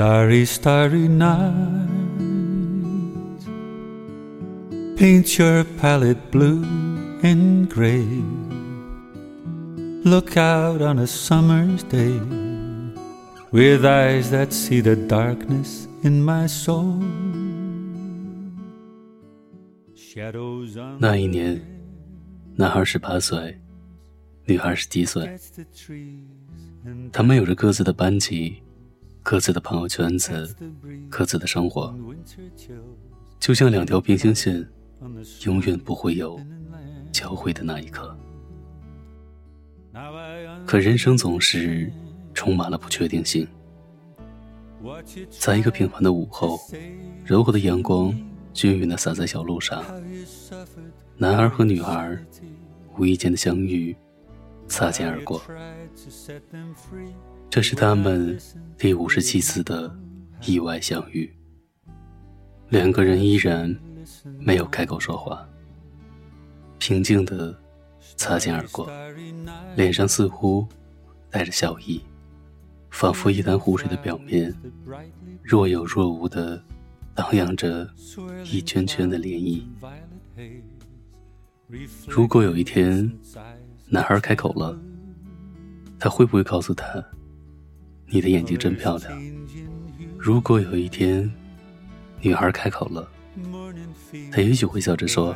Starry, starry night. Paint your palette blue and gray. Look out on a summer's day with eyes that see the darkness in my soul. Shadows on 那一年，男孩十八岁，女孩十七岁。 the trees and 他们有着各自的班级、 各自的朋友圈子、各自的生活，就像两条平行线，永远不会有交汇的那一刻。可人生总是充满了不确定性。在一个平凡的午后，柔和的阳光均匀的洒在小路上，男孩和女孩无意间的相遇，擦肩而过。这是他们第五十七次的意外相遇。两个人依然没有开口说话，平静的擦肩而过，脸上似乎带着笑意，仿佛一潭湖水的表面若有若无的荡漾着一圈圈的涟漪。如果有一天男孩开口了，他会不会告诉他：“你的眼睛真漂亮。如果有一天，女孩开口了，她也许会笑着说：“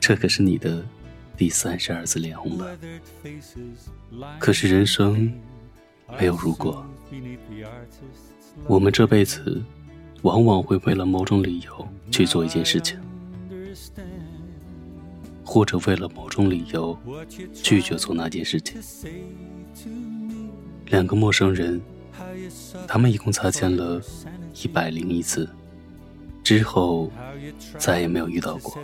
这可是你的第三十二次脸红了。”可是人生没有如果，我们这辈子往往会为了某种理由去做一件事情，或者为了某种理由拒绝做那件事情。两个陌生人。他们一共擦肩了一百零一次之后再也没有遇到过。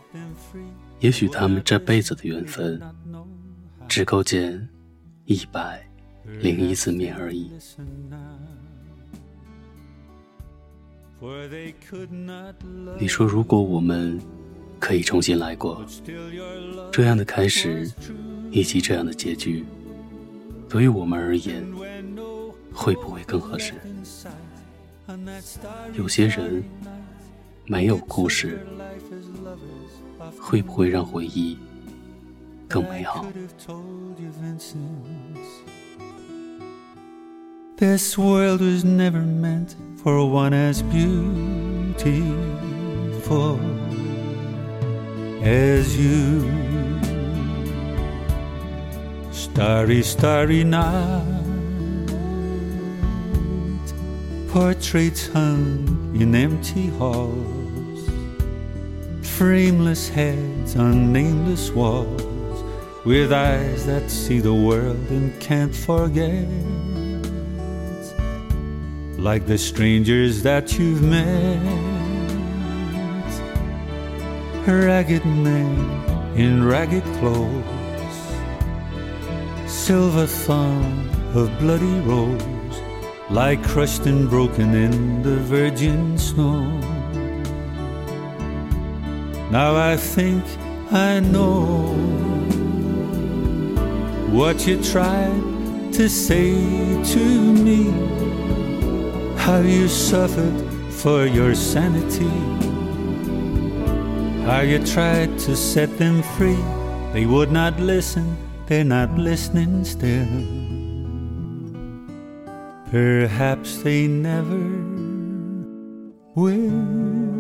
也许他们这辈子的缘分只够见一百零一次面而已。你说如果我们可以重新来过这样的开始以及这样的结局对于我们而言会不会更合适？有些人没有故事，会不会让回忆更美好 This world was never meant for one as beautiful as you. Starry, starry night. Portraits hung in empty halls. Frameless heads on nameless walls, with eyes that see the world and can't forget. Like the strangers that you've met, ragged men in ragged clothes, silver thorn of bloody rose, lie crushed and broken in the virgin snow. Now I think I know what you tried to say to me, how you suffered for your sanity, how you tried to set them free. They would not listen, they're not listening still. Perhaps they never will.